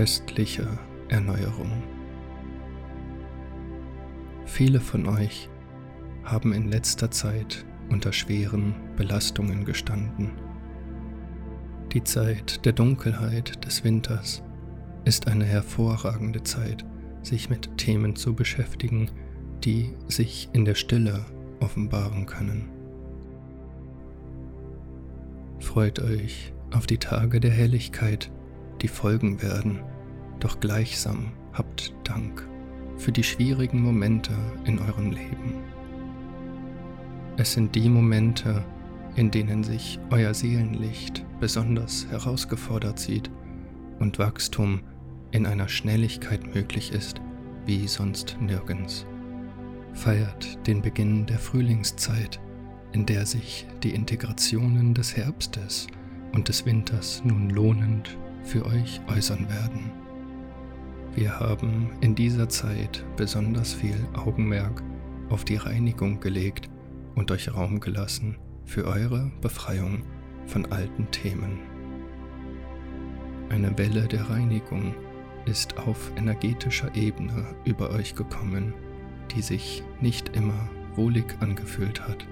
köstliche Erneuerung. Viele von euch haben in letzter Zeit unter schweren Belastungen gestanden. Die Zeit der Dunkelheit des Winters ist eine hervorragende Zeit, sich mit Themen zu beschäftigen, die sich in der Stille offenbaren können. Freut euch auf die Tage der Helligkeit, die folgen werden, doch gleichsam habt Dank für die schwierigen Momente in eurem Leben. Es sind die Momente, in denen sich euer Seelenlicht besonders herausgefordert sieht und Wachstum in einer Schnelligkeit möglich ist wie sonst nirgends. Feiert den Beginn der Frühlingszeit, in der sich die Integrationen des Herbstes und des Winters nun lohnend für euch äußern werden. Wir haben in dieser Zeit besonders viel Augenmerk auf die Reinigung gelegt und euch Raum gelassen für eure Befreiung von alten Themen. Eine Welle der Reinigung ist auf energetischer Ebene über euch gekommen, die sich nicht immer wohlig angefühlt hat.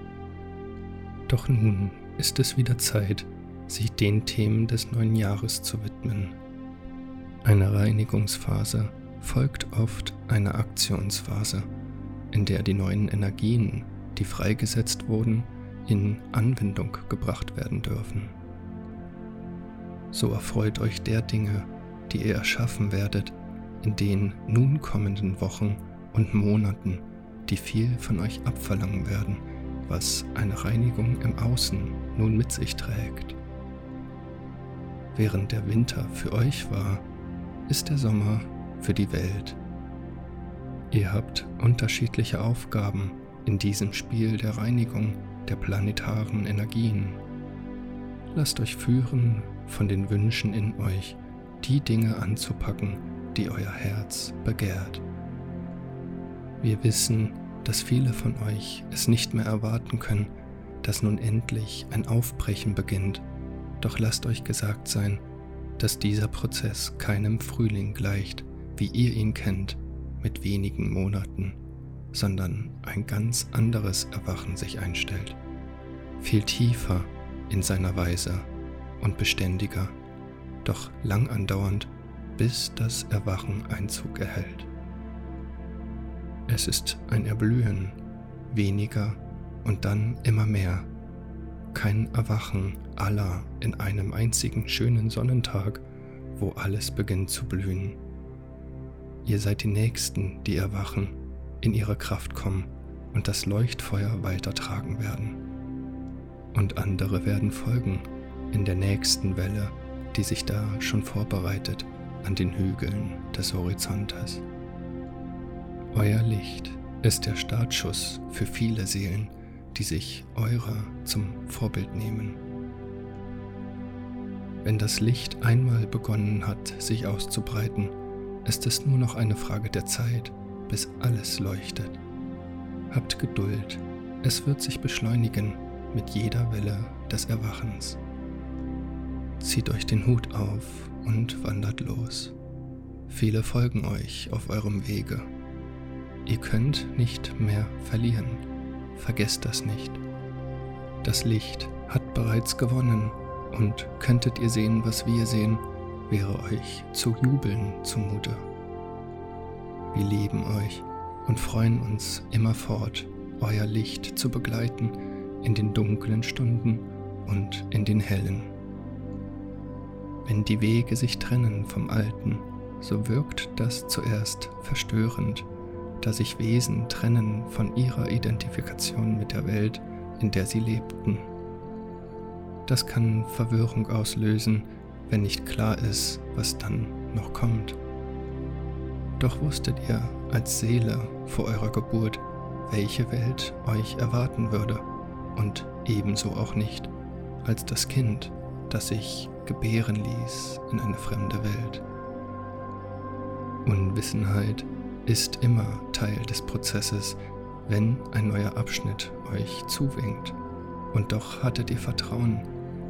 Doch nun ist es wieder Zeit, sich den Themen des neuen Jahres zu widmen. Eine Reinigungsphase folgt oft einer Aktionsphase, in der die neuen Energien, die freigesetzt wurden, in Anwendung gebracht werden dürfen. So erfreut euch der Dinge, die ihr erschaffen werdet in den nun kommenden Wochen und Monaten, die viel von euch abverlangen werden, was eine Reinigung im Außen nun mit sich trägt. Während der Winter für euch war, ist der Sommer für die Welt. Ihr habt unterschiedliche Aufgaben in diesem Spiel der Reinigung der planetaren Energien. Lasst euch führen von den Wünschen in euch, die Dinge anzupacken, die euer Herz begehrt. Wir wissen, dass viele von euch es nicht mehr erwarten können, dass nun endlich ein Aufbrechen beginnt, doch lasst euch gesagt sein, dass dieser Prozess keinem Frühling gleicht, wie ihr ihn kennt, mit wenigen Monaten, sondern ein ganz anderes Erwachen sich einstellt, viel tiefer in seiner Weise und beständiger doch lang andauernd, bis das Erwachen Einzug erhält. Es ist ein Erblühen, weniger und dann immer mehr. Kein Erwachen aller in einem einzigen schönen Sonnentag, wo alles beginnt zu blühen. Ihr seid die Nächsten, die erwachen, in ihre Kraft kommen und das Leuchtfeuer weitertragen werden. Und andere werden folgen in der nächsten Welle die sich da schon vorbereitet an den Hügeln des Horizontes. Euer Licht ist der Startschuss für viele Seelen, die sich eurer zum Vorbild nehmen. Wenn das Licht einmal begonnen hat, sich auszubreiten, ist es nur noch eine Frage der Zeit, bis alles leuchtet. Habt Geduld, es wird sich beschleunigen mit jeder Welle des Erwachens zieht euch den Hut auf und wandert los. Viele folgen euch auf eurem Wege. Ihr könnt nicht mehr verlieren. Vergesst das nicht. Das Licht hat bereits gewonnen und könntet ihr sehen, was wir sehen, wäre euch zu jubeln zumute. Wir lieben euch und freuen uns immerfort, euer Licht zu begleiten in den dunklen Stunden und in den hellen. Wenn die Wege sich trennen vom Alten, so wirkt das zuerst verstörend, da sich Wesen trennen von ihrer Identifikation mit der Welt, in der sie lebten. Das kann Verwirrung auslösen, wenn nicht klar ist, was dann noch kommt. Doch wusstet ihr als Seele vor eurer Geburt, welche Welt euch erwarten würde und ebenso auch nicht als das Kind, das sich gebären ließ in eine fremde Welt. Unwissenheit ist immer Teil des Prozesses, wenn ein neuer Abschnitt euch zuwinkt. Und doch hattet ihr Vertrauen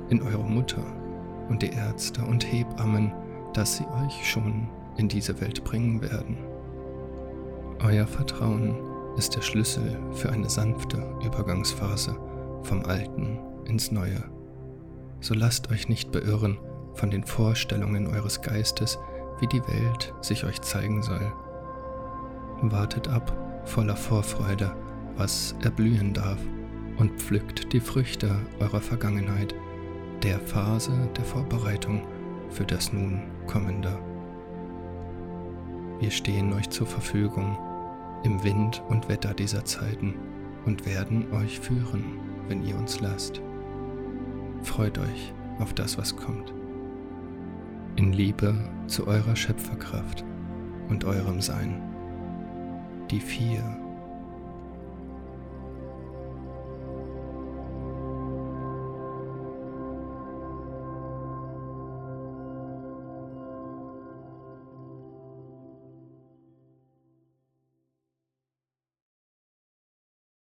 in eure Mutter und die Ärzte und Hebammen, dass sie euch schon in diese Welt bringen werden. Euer Vertrauen ist der Schlüssel für eine sanfte Übergangsphase vom Alten ins Neue. So lasst euch nicht beirren von den Vorstellungen eures Geistes, wie die Welt sich euch zeigen soll. Wartet ab voller Vorfreude, was erblühen darf, und pflückt die Früchte eurer Vergangenheit, der Phase der Vorbereitung für das nun kommende. Wir stehen euch zur Verfügung im Wind und Wetter dieser Zeiten und werden euch führen, wenn ihr uns lasst. Freut euch auf das, was kommt. In Liebe zu eurer Schöpferkraft und eurem Sein die vier.